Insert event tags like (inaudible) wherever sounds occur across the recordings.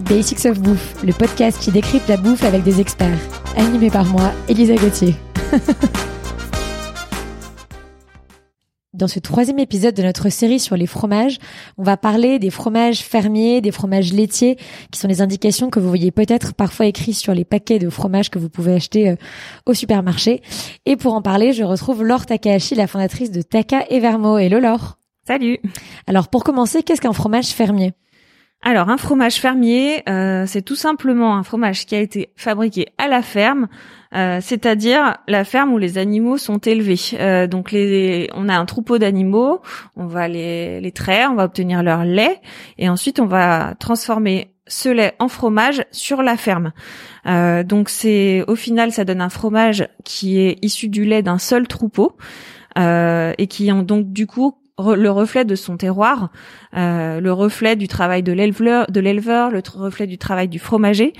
Basics of Bouffe, le podcast qui décrypte la bouffe avec des experts. Animé par moi, Elisa Gauthier. (laughs) Dans ce troisième épisode de notre série sur les fromages, on va parler des fromages fermiers, des fromages laitiers, qui sont les indications que vous voyez peut-être parfois écrites sur les paquets de fromages que vous pouvez acheter euh, au supermarché. Et pour en parler, je retrouve Laure Takahashi, la fondatrice de Taka Evermo. Hello Laure Salut Alors pour commencer, qu'est-ce qu'un fromage fermier? Alors un fromage fermier, euh, c'est tout simplement un fromage qui a été fabriqué à la ferme, euh, c'est-à-dire la ferme où les animaux sont élevés. Euh, donc on a un troupeau d'animaux, on va les, les traire, on va obtenir leur lait et ensuite on va transformer ce lait en fromage sur la ferme. donc c'est au final ça donne un fromage qui est issu du lait d'un seul troupeau. et qui ont donc du coup le reflet de son terroir, euh, le reflet du travail de l'éleveur, le reflet du travail du fromager.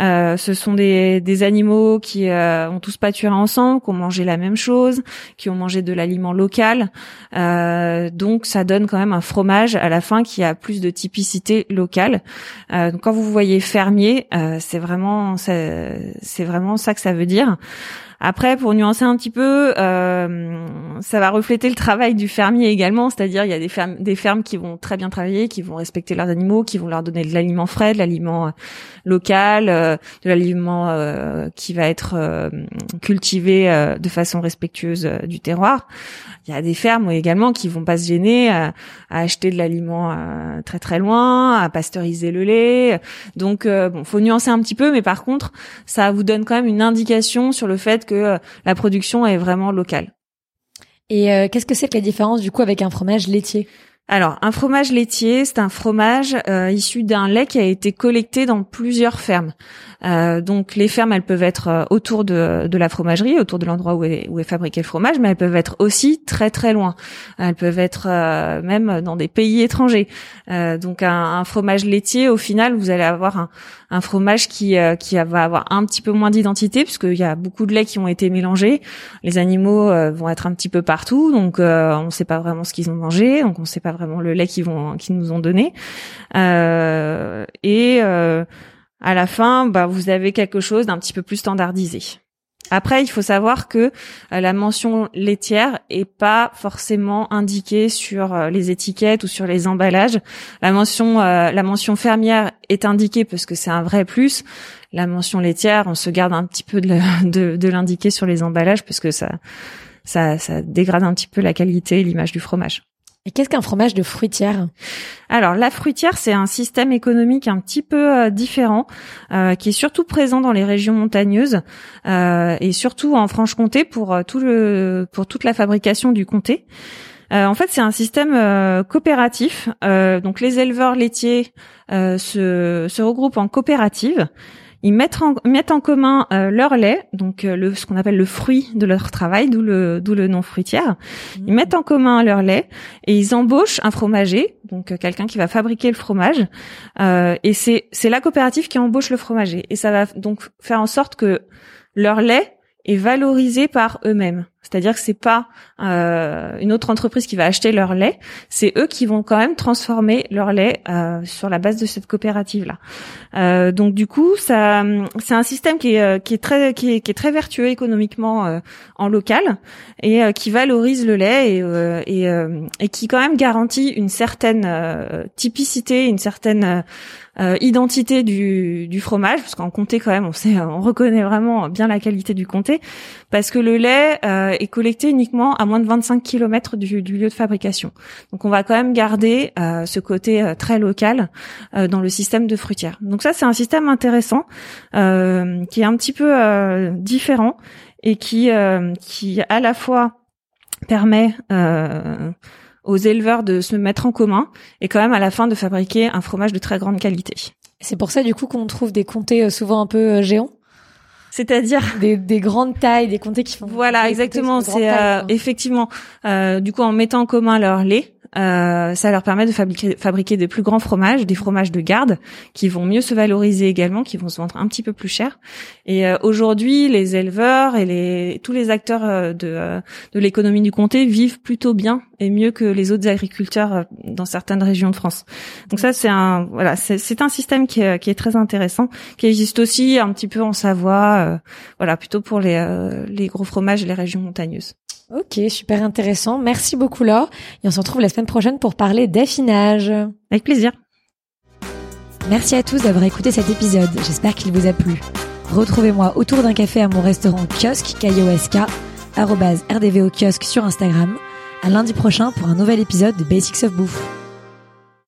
Euh, ce sont des, animaux qui euh, ont tous pâturé ensemble, qui ont mangé la même chose, qui ont mangé de l'aliment local. Donc ça donne quand même un fromage à la fin qui a plus de typicité locale. Donc quand vous voyez fermier, c'est vraiment c'est vraiment ça que ça veut dire. Après, pour nuancer un petit peu, euh, ça va refléter le travail du fermier également, c'est-à-dire il y a des fermes, des fermes qui vont très bien travailler, qui vont respecter leurs animaux, qui vont leur donner de l'aliment frais, de l'aliment euh, local, euh, de l'aliment euh, qui va être cultivé de façon respectueuse du terroir. Il y a des fermes également qui vont pas se gêner à, acheter de l'aliment très très loin, à pasteuriser le lait. Donc bon, faut nuancer un petit peu, mais par contre, ça vous donne quand même une indication sur le fait que euh, la production est vraiment locale. Et euh, qu'est-ce que c'est que la différence du coup avec un fromage laitier? Alors, un fromage laitier, c'est un fromage euh, issu d'un lait qui a été collecté dans plusieurs fermes. Euh, donc, les fermes, elles peuvent être euh, autour de, la fromagerie, autour de l'endroit où est, fabriqué le fromage, mais elles peuvent être aussi très très loin. Elles peuvent être même dans des pays étrangers. donc, un, fromage laitier, au final, vous allez avoir un, fromage qui, qui va avoir un petit peu moins d'identité, puisqu'il y a beaucoup de lait qui ont été mélangés. Les animaux vont être un petit peu partout, donc on ne sait pas vraiment ce qu'ils ont mangé, donc on ne sait pas vraiment le lait qu'ils vont nous ont donné. Euh, et euh, à la fin, bah, vous avez quelque chose d'un petit peu plus standardisé. Après, il faut savoir que euh, la mention laitière est pas forcément indiquée sur les étiquettes ou sur les emballages. La mention, la mention fermière est indiquée parce que c'est un vrai plus. La mention laitière, on se garde un petit peu de, (laughs) de, de l'indiquer sur les emballages parce que ça, ça, ça dégrade un petit peu la qualité et l'image du fromage. Et qu'est-ce qu'un fromage de fruitière? Alors la fruitière, c'est un système économique un petit peu euh, différent, euh, qui est surtout présent dans les régions montagneuses euh, et surtout en Franche-Comté pour tout le pour toute la fabrication du comté. en fait, c'est un système coopératif. donc les éleveurs laitiers se, se regroupent en coopérative ils mettent en, mettent en commun euh, leur lait, donc euh, le, ce qu'on appelle le fruit de leur travail, d'où le, d'où le nom fruitière. Mmh. Ils mettent en commun leur lait et ils embauchent un fromager, donc euh, quelqu'un qui va fabriquer le fromage. et c'est, c'est la coopérative qui embauche le fromager. Et ça va donc faire en sorte que leur lait est valorisé par eux-mêmes. C'est-à-dire que c'est pas euh, une autre entreprise qui va acheter leur lait, c'est eux qui vont quand même transformer leur lait euh, sur la base de cette coopérative là. Euh, donc du coup, ça, c'est un système qui est, qui est très qui est, très vertueux économiquement en local et qui valorise le lait et et, qui quand même garantit une certaine typicité, une certaine identité du, du fromage, parce qu'en comté quand même, on sait, on reconnaît vraiment bien la qualité du comté, parce que le lait est collecté uniquement à moins de 25 km du, lieu de fabrication. Donc on va quand même garder euh, ce côté euh, très local euh, dans le système de fruitière. Donc ça c'est un système intéressant qui est un petit peu différent et qui qui à la fois permet aux éleveurs de se mettre en commun et quand même à la fin de fabriquer un fromage de très grande qualité. C'est pour ça du coup qu'on trouve des comtés souvent un peu géants? C'est-à-dire des, des, grandes tailles, des comtés qui font. Voilà, exactement. C'est euh, effectivement, euh, du coup, en mettant en commun leur lait, Euh, ça leur permet de fabriquer, fabriquer des plus grands fromages, des fromages de garde, qui vont mieux se valoriser également, qui vont se vendre un petit peu plus cher. Et euh, aujourd'hui, les éleveurs et les, tous les acteurs euh, de, euh, de l'économie du comté vivent plutôt bien et mieux que les autres agriculteurs dans certaines régions de France. Donc ça, c'est un voilà, c'est un système qui est, qui est très intéressant, qui existe aussi un petit peu en Savoie, voilà, plutôt pour les, les gros fromages et les régions montagneuses. Ok, super intéressant. Merci beaucoup Laure. Et on se retrouve la semaine prochaine pour parler d'affinage. Avec plaisir. Merci à tous d'avoir écouté cet épisode. J'espère qu'il vous a plu. Retrouvez-moi autour d'un café à mon restaurant kiosque KIOSK, rdvo kiosque sur Instagram. À lundi prochain pour un nouvel épisode de Basics of Bouffe.